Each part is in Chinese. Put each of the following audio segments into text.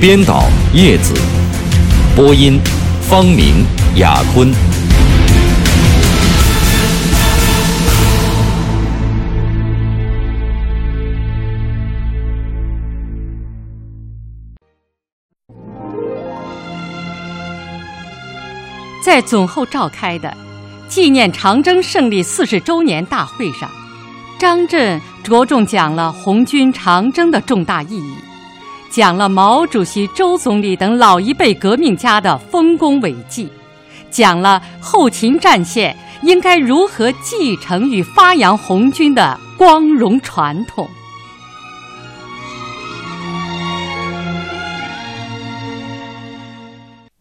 编导叶子，播音方明、雅坤。在总后召开的纪念长征胜利四十周年大会上，张震着重讲了红军长征的重大意义。讲了毛主席、周总理等老一辈革命家的丰功伟绩，讲了后勤战线应该如何继承与发扬红军的光荣传统。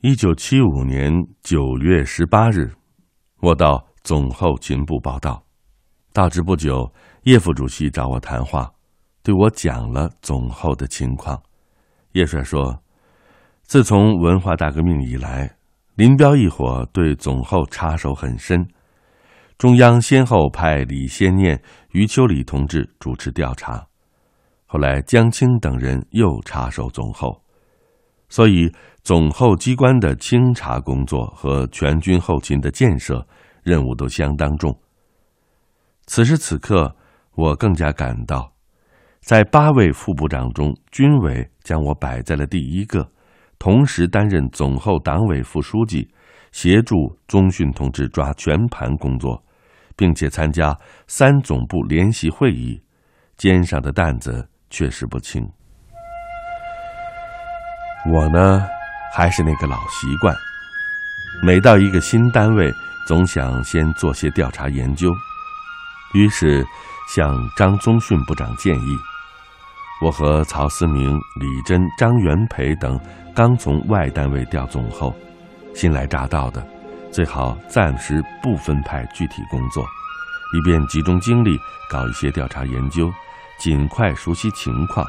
一九七五年九月十八日，我到总后勤部报道，到职不久，叶副主席找我谈话，对我讲了总后的情况。叶帅说：“自从文化大革命以来，林彪一伙对总后插手很深。中央先后派李先念、余秋里同志主持调查，后来江青等人又插手总后，所以总后机关的清查工作和全军后勤的建设任务都相当重。此时此刻，我更加感到。”在八位副部长中，军委将我摆在了第一个，同时担任总后党委副书记，协助中训同志抓全盘工作，并且参加三总部联席会议，肩上的担子确实不轻。我呢，还是那个老习惯，每到一个新单位，总想先做些调查研究，于是向张宗逊部长建议。我和曹思明、李真、张元培等刚从外单位调总后，新来乍到的，最好暂时不分派具体工作，以便集中精力搞一些调查研究，尽快熟悉情况。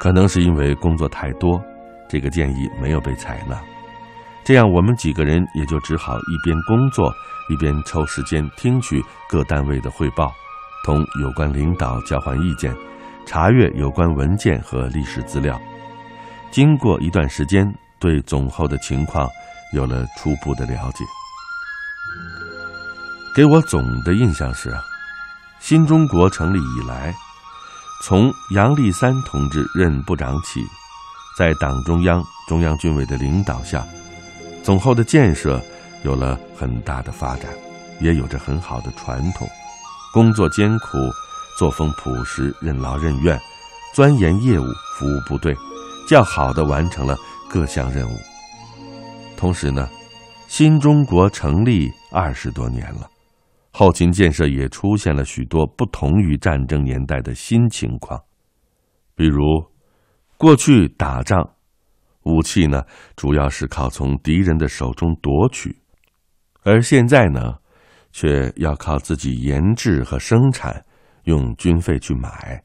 可能是因为工作太多，这个建议没有被采纳。这样，我们几个人也就只好一边工作，一边抽时间听取各单位的汇报，同有关领导交换意见。查阅有关文件和历史资料，经过一段时间，对总后的情况有了初步的了解。给我总的印象是，新中国成立以来，从杨立三同志任部长起，在党中央、中央军委的领导下，总后的建设有了很大的发展，也有着很好的传统，工作艰苦。作风朴实，任劳任怨，钻研业务，服务部队，较好的完成了各项任务。同时呢，新中国成立二十多年了，后勤建设也出现了许多不同于战争年代的新情况。比如，过去打仗，武器呢主要是靠从敌人的手中夺取，而现在呢，却要靠自己研制和生产。用军费去买。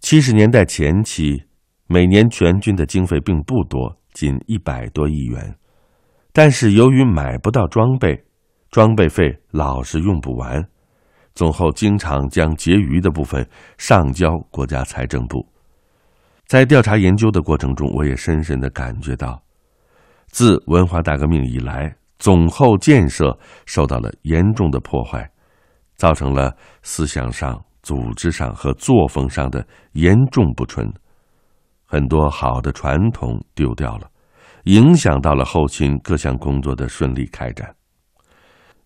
七十年代前期，每年全军的经费并不多，仅一百多亿元。但是由于买不到装备，装备费老是用不完，总后经常将结余的部分上交国家财政部。在调查研究的过程中，我也深深的感觉到，自文化大革命以来，总后建设受到了严重的破坏。造成了思想上、组织上和作风上的严重不纯，很多好的传统丢掉了，影响到了后勤各项工作的顺利开展。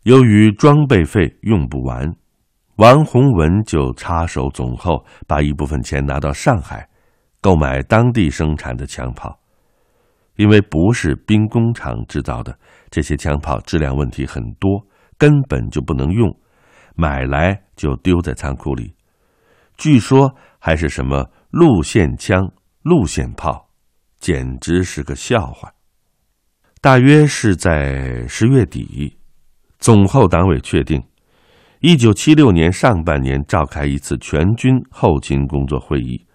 由于装备费用不完，王洪文就插手总后，把一部分钱拿到上海，购买当地生产的枪炮。因为不是兵工厂制造的，这些枪炮质量问题很多，根本就不能用。买来就丢在仓库里，据说还是什么路线枪、路线炮，简直是个笑话。大约是在十月底，总后党委确定，一九七六年上半年召开一次全军后勤工作会议。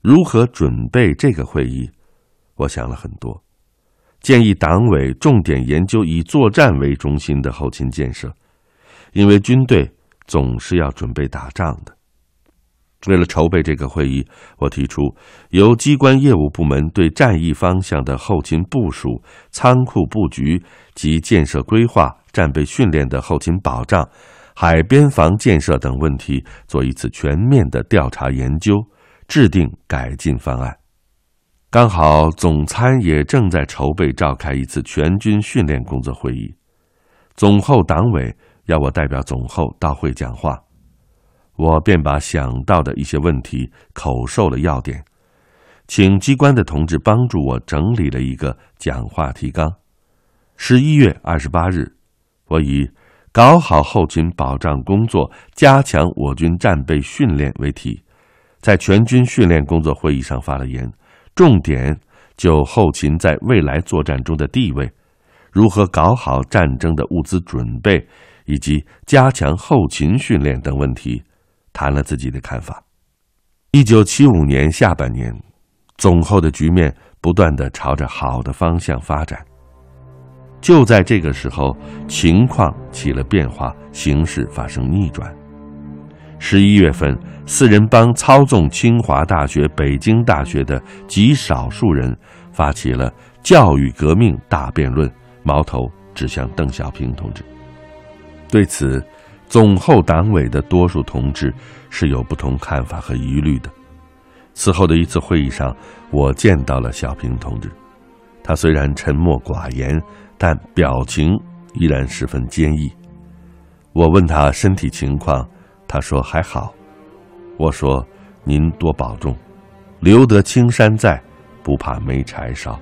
如何准备这个会议？我想了很多，建议党委重点研究以作战为中心的后勤建设，因为军队总是要准备打仗的。为了筹备这个会议，我提出由机关业务部门对战役方向的后勤部署、仓库布局及建设规划、战备训练的后勤保障、海边防建设等问题做一次全面的调查研究，制定改进方案。刚好总参也正在筹备召开一次全军训练工作会议，总后党委要我代表总后到会讲话。我便把想到的一些问题口授了要点，请机关的同志帮助我整理了一个讲话提纲。十一月二十八日，我以“搞好后勤保障工作，加强我军战备训练”为题，在全军训练工作会议上发了言，重点就后勤在未来作战中的地位，如何搞好战争的物资准备，以及加强后勤训练等问题。谈了自己的看法。一九七五年下半年，总后的局面不断的朝着好的方向发展。就在这个时候，情况起了变化，形势发生逆转。十一月份，四人帮操纵清华大学、北京大学的极少数人发起了教育革命大辩论，矛头指向邓小平同志。对此，总后党委的多数同志是有不同看法和疑虑的。此后的一次会议上，我见到了小平同志，他虽然沉默寡言，但表情依然十分坚毅。我问他身体情况，他说还好。我说：“您多保重，留得青山在，不怕没柴烧。”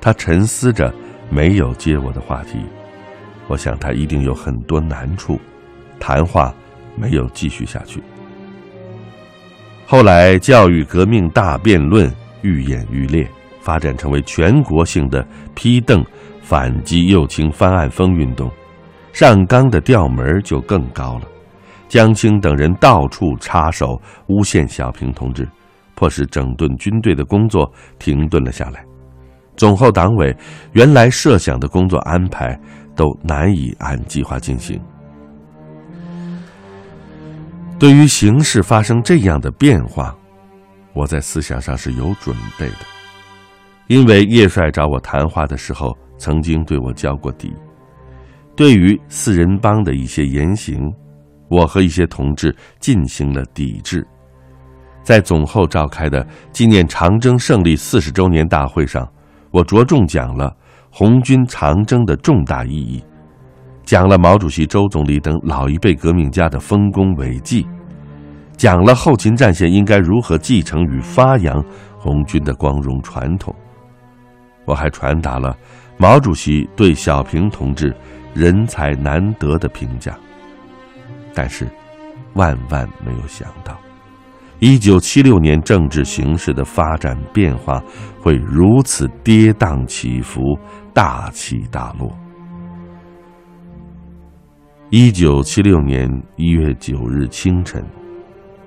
他沉思着，没有接我的话题。我想他一定有很多难处，谈话没有继续下去。后来，教育革命大辩论愈演愈烈，发展成为全国性的批邓、反击右倾翻案风运动，上纲的调门就更高了。江青等人到处插手诬陷小平同志，迫使整顿军队的工作停顿了下来。总后党委原来设想的工作安排。都难以按计划进行。对于形势发生这样的变化，我在思想上是有准备的，因为叶帅找我谈话的时候，曾经对我交过底。对于四人帮的一些言行，我和一些同志进行了抵制。在总后召开的纪念长征胜利四十周年大会上，我着重讲了。红军长征的重大意义，讲了毛主席、周总理等老一辈革命家的丰功伟绩，讲了后勤战线应该如何继承与发扬红军的光荣传统。我还传达了毛主席对小平同志人才难得的评价。但是，万万没有想到。一九七六年政治形势的发展变化会如此跌宕起伏、大起大落。一九七六年一月九日清晨，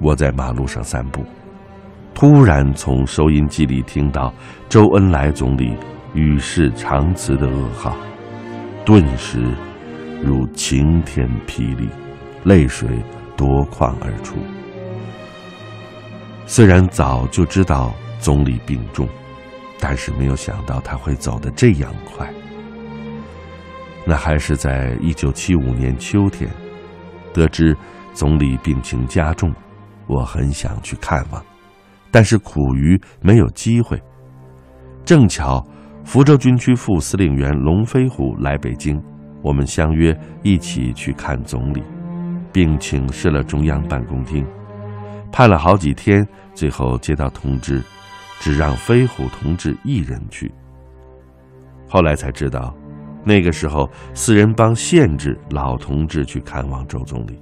我在马路上散步，突然从收音机里听到周恩来总理与世长辞的噩耗，顿时如晴天霹雳，泪水夺眶而出。虽然早就知道总理病重，但是没有想到他会走得这样快。那还是在一九七五年秋天，得知总理病情加重，我很想去看望，但是苦于没有机会。正巧福州军区副司令员龙飞虎来北京，我们相约一起去看总理，并请示了中央办公厅。盼了好几天，最后接到通知，只让飞虎同志一人去。后来才知道，那个时候四人帮限制老同志去看望周总理。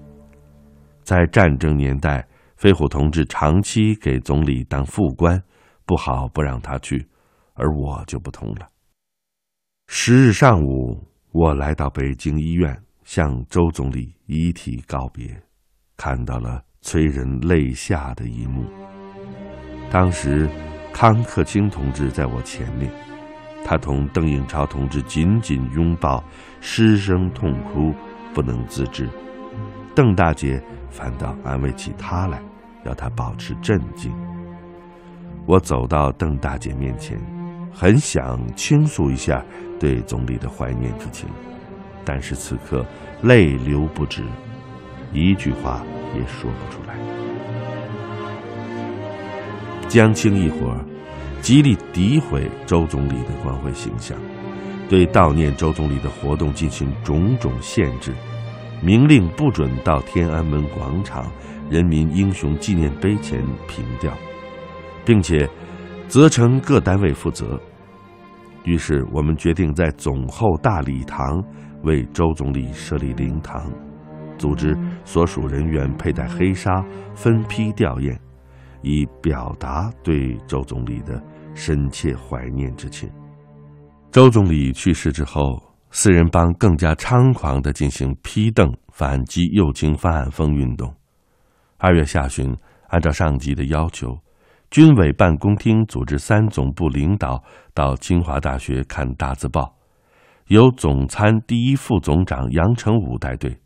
在战争年代，飞虎同志长期给总理当副官，不好不让他去，而我就不同了。十日上午，我来到北京医院，向周总理遗体告别，看到了催人泪下的一幕。当时，康克清同志在我前面，他同邓颖超同志紧紧拥抱，失声痛哭，不能自制。邓大姐反倒安慰起他来，要他保持镇静。我走到邓大姐面前，很想倾诉一下对总理的怀念之情，但是此刻泪流不止，一句话也说不出来。江青一伙极力诋毁周总理的光辉形象，对悼念周总理的活动进行种种限制，明令不准到天安门广场人民英雄纪念碑前凭吊。并且责成各单位负责。于是我们决定在总后大礼堂为周总理设立灵堂，组织所属人员佩戴黑纱，分批吊唁，以表达对周总理的深切怀念之情。周总理去世之后，四人帮更加猖狂地进行批邓反击右倾翻案风运动。二月下旬，按照上级的要求。军委办公厅组织三总部领导到清华大学看大字报，由总参第一副总长杨成武带队。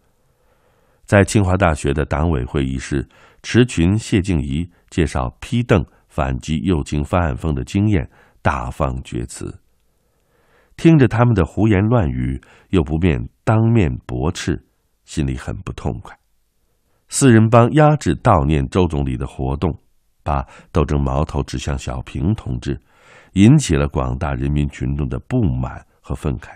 在清华大学的党委会议室，池群、谢静怡介绍批邓反击右倾翻案风的经验，大放厥词。听着他们的胡言乱语，又不便当面驳斥，心里很不痛快。四人帮压制悼念周总理的活动。把斗争矛头指向小平同志，引起了广大人民群众的不满和愤慨。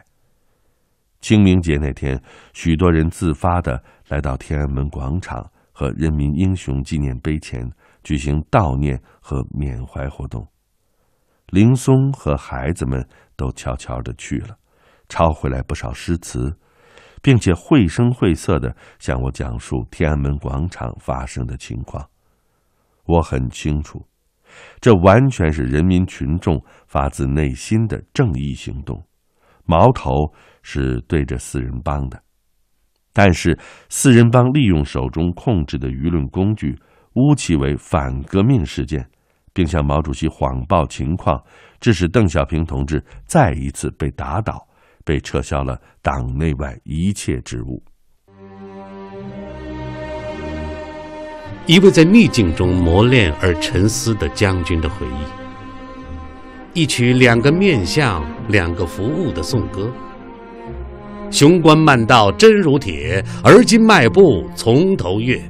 清明节那天，许多人自发的来到天安门广场和人民英雄纪念碑前举行悼念和缅怀活动。林松和孩子们都悄悄的去了，抄回来不少诗词，并且绘声绘色的向我讲述天安门广场发生的情况。我很清楚，这完全是人民群众发自内心的正义行动，矛头是对着四人帮的。但是四人帮利用手中控制的舆论工具，诬其为反革命事件，并向毛主席谎报情况，致使邓小平同志再一次被打倒，被撤销了党内外一切职务。一位在逆境中磨练而沉思的将军的回忆，一曲两个面相、两个服务的颂歌。雄关漫道真如铁，而今迈步从头越。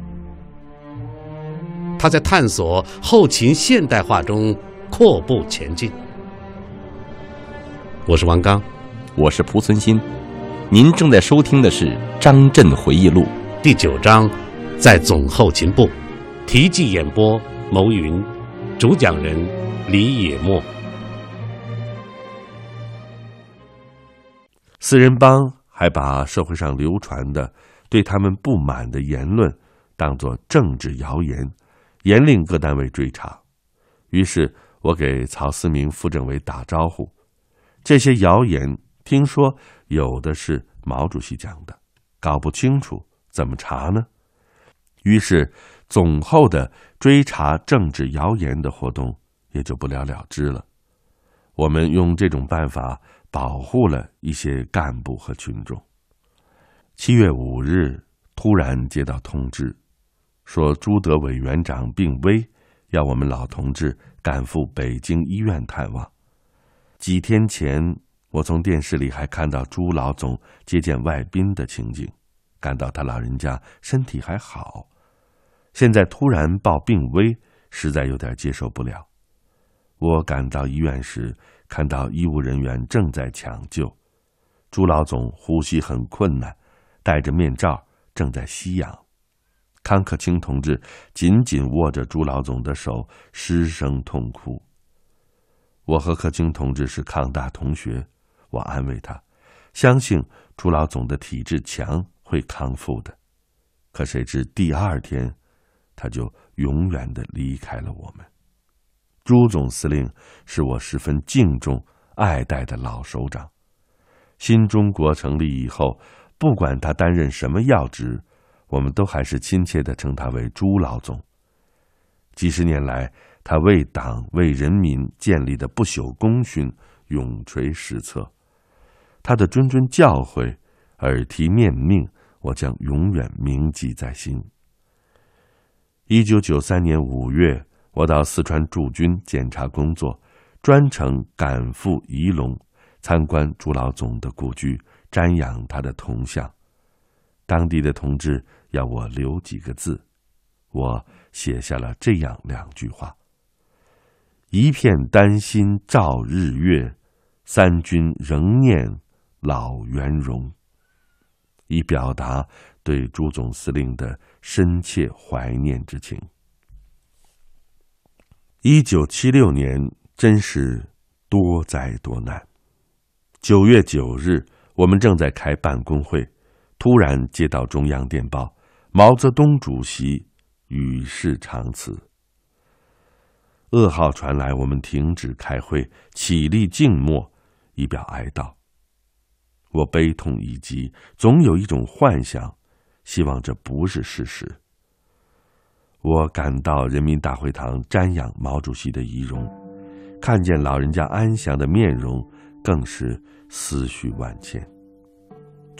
他在探索后秦现代化中阔步前进。我是王刚，我是蒲存昕，您正在收听的是《张震回忆录》第九章，在总后勤部。题记演播：牟云，主讲人李野墨。四人帮还把社会上流传的对他们不满的言论当作政治谣言，严令各单位追查。于是我给曹思明副政委打招呼：这些谣言，听说有的是毛主席讲的，搞不清楚怎么查呢？于是。总后的追查政治谣言的活动也就不了了之了。我们用这种办法保护了一些干部和群众。七月五日，突然接到通知，说朱德委员长病危，要我们老同志赶赴北京医院探望。几天前，我从电视里还看到朱老总接见外宾的情景，感到他老人家身体还好。现在突然报病危，实在有点接受不了。我赶到医院时，看到医务人员正在抢救，朱老总呼吸很困难，戴着面罩，正在吸氧。康克清同志紧紧握着朱老总的手，失声痛哭。我和克清同志是康大同学，我安慰他，相信朱老总的体质强，会康复的。可谁知第二天。他就永远的离开了我们。朱总司令是我十分敬重、爱戴的老首长。新中国成立以后，不管他担任什么要职，我们都还是亲切的称他为朱老总。几十年来，他为党为人民建立的不朽功勋永垂史册，他的谆谆教诲、耳提面命，我将永远铭记在心。一九九三年五月，我到四川驻军检查工作，专程赶赴仪陇。参观朱老总的故居，瞻仰他的铜像。当地的同志要我留几个字，我写下了这样两句话：“一片丹心照日月，三军仍念老元荣。”以表达对朱总司令的深切怀念之情。一九七六年，真是多灾多难。九月九日，我们正在开办公会，突然接到中央电报：毛泽东主席与世长辞。噩耗传来，我们停止开会，起立静默，以表哀悼。我悲痛已极，总有一种幻想，希望这不是事实。我赶到人民大会堂瞻仰毛主席的遗容，看见老人家安详的面容，更是。思绪万千。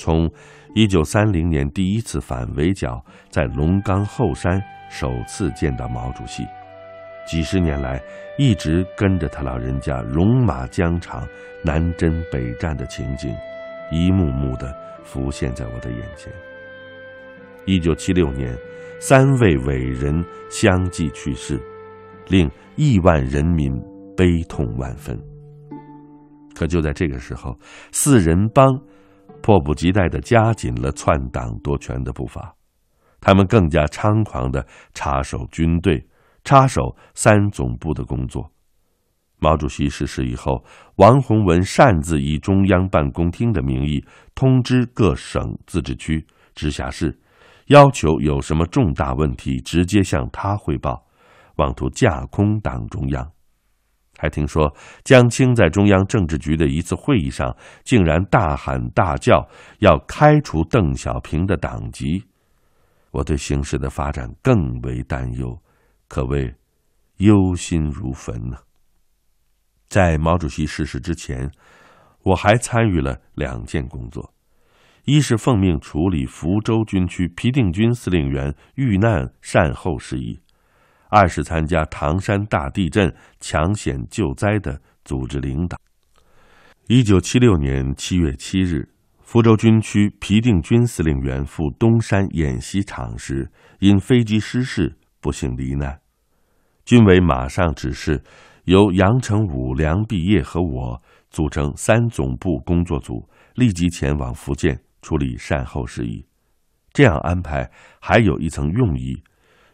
从一九三零年第一次反围剿，在龙岗后山首次见到毛主席，几十年来一直跟着他老人家戎马疆场、南征北战的情景，一幕幕的浮现在我的眼前。一九七六年，三位伟人相继去世，令亿万人民悲痛万分。可就在这个时候，四人帮迫不及待地加紧了篡党夺权的步伐，他们更加猖狂地插手军队、插手三总部的工作。毛主席逝世以后，王洪文擅自以中央办公厅的名义通知各省、自治区、直辖市，要求有什么重大问题直接向他汇报，妄图架空党中央。还听说江青在中央政治局的一次会议上，竟然大喊大叫要开除邓小平的党籍。我对形势的发展更为担忧，可谓忧心如焚呢。在毛主席逝世之前，我还参与了两件工作：一是奉命处理福州军区皮定均司令员遇难善后事宜。二是参加唐山大地震抢险救灾的组织领导。一九七六年七月七日，福州军区皮定均司令员赴东山演习场时，因飞机失事不幸罹难。军委马上指示，由杨成武、梁毕业和我组成三总部工作组，立即前往福建处理善后事宜。这样安排还有一层用意。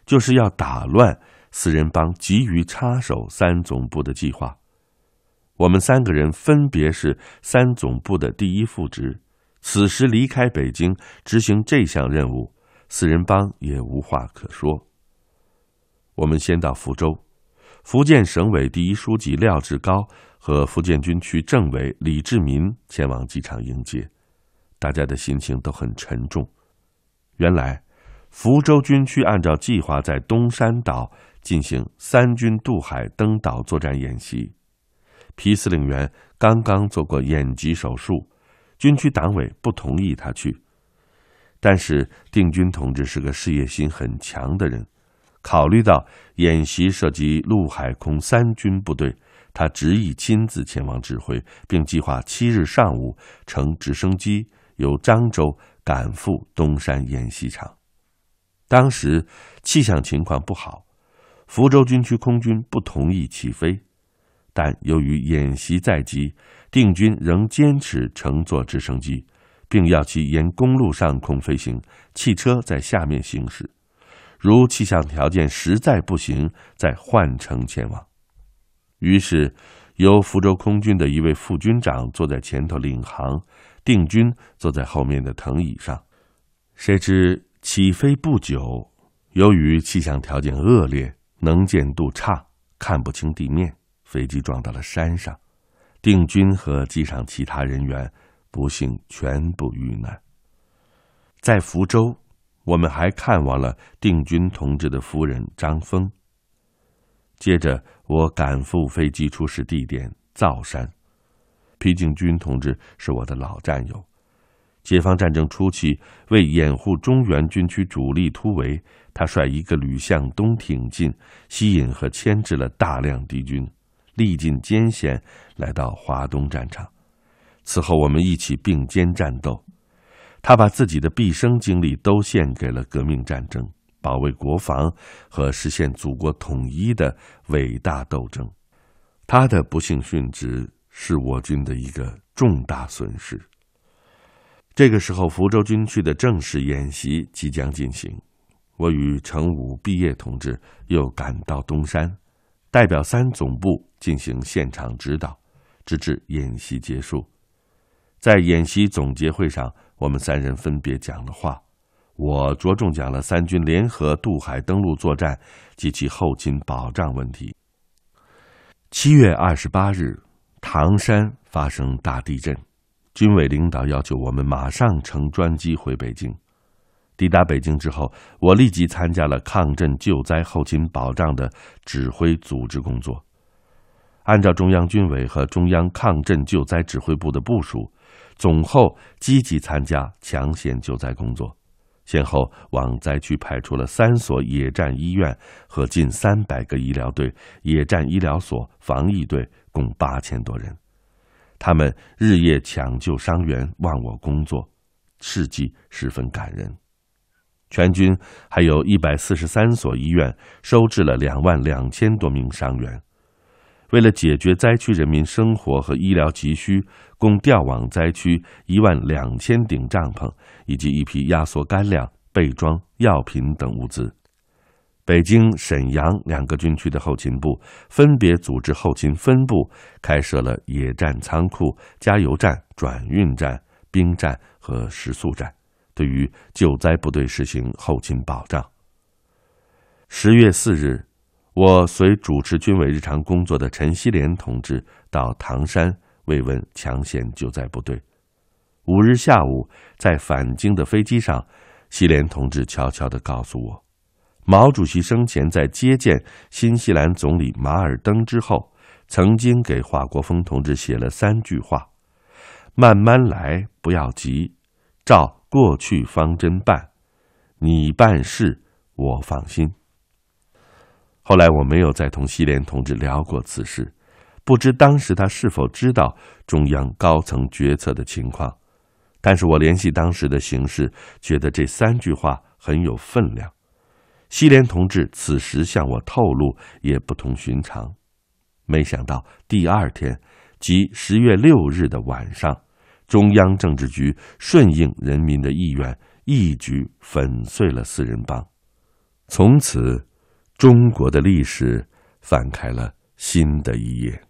就是要打乱四人帮急于插手三总部的计划。我们三个人分别是三总部的第一副职，此时离开北京执行这项任务，四人帮也无话可说。我们先到福州，福建省委第一书记廖志高和福建军区政委李志民前往机场迎接，大家的心情都很沉重。原来。福州军区按照计划在东山岛进行三军渡海登岛作战演习，皮司令员刚刚做过眼疾手术，军区党委不同意他去。但是定军同志是个事业心很强的人，考虑到演习涉及陆海空三军部队，他执意亲自前往指挥，并计划七日上午乘直升机由漳州赶赴东山演习场。当时气象情况不好，福州军区空军不同意起飞，但由于演习在即，定军仍坚持乘坐直升机，并要其沿公路上空飞行，汽车在下面行驶。如气象条件实在不行，再换乘前往。于是，由福州空军的一位副军长坐在前头领航，定军坐在后面的藤椅上。谁知。起飞不久，由于气象条件恶劣，能见度差，看不清地面，飞机撞到了山上，定军和机上其他人员不幸全部遇难。在福州，我们还看望了定军同志的夫人张峰。接着，我赶赴飞机出事地点灶山。皮敬军同志是我的老战友。解放战争初期，为掩护中原军区主力突围，他率一个旅向东挺进，吸引和牵制了大量敌军，历尽艰险来到华东战场。此后，我们一起并肩战斗。他把自己的毕生精力都献给了革命战争、保卫国防和实现祖国统一的伟大斗争。他的不幸殉职是我军的一个重大损失。这个时候，福州军区的正式演习即将进行，我与程武毕业同志又赶到东山，代表三总部进行现场指导，直至演习结束。在演习总结会上。我们三人分别讲了话，我着重讲了三军联合渡海登陆作战及其后勤保障问题。七月二十八日，唐山发生大地震，军委领导要求我们马上乘专机回北京。抵达北京之后，我立即参加了抗震救灾后勤保障的指挥组织工作，按照中央军委和中央抗震救灾指挥部的部署。总后积极参加抢险救灾工作，先后往灾区派出了三所野战医院和近三百个医疗队、野战医疗所、防疫队，共八千多人。他们日夜抢救伤员，忘我工作，事迹十分感人。全军还有一百四十三所医院收治了两万两千多名伤员。为了解决灾区人民生活和医疗急需，共调往灾区一万两千顶帐篷以及一批压缩干粮、备装、药品等物资。北京、沈阳两个军区的后勤部分别组织后勤分部，开设了野战仓库、加油站、转运站、兵站和食宿站，对于救灾部队实行后勤保障。十月四日。我随主持军委日常工作的陈锡联同志到唐山慰问抢险救灾部队。五日下午，在返京的飞机上，锡联同志悄悄地告诉我，毛主席生前在接见新西兰总理马尔登之后，曾经给华国锋同志写了三句话：“慢慢来，不要急，照过去方针办，你办事，我放心。”后来我没有再同西联同志聊过此事，不知当时他是否知道中央高层决策的情况。但是我联系当时的形势，觉得这三句话很有分量。西联同志此时向我透露也不同寻常。没想到第二天，即十月六日的晚上，中央政治局顺应人民的意愿，一举粉碎了四人帮，从此。中国的历史翻开了新的一页。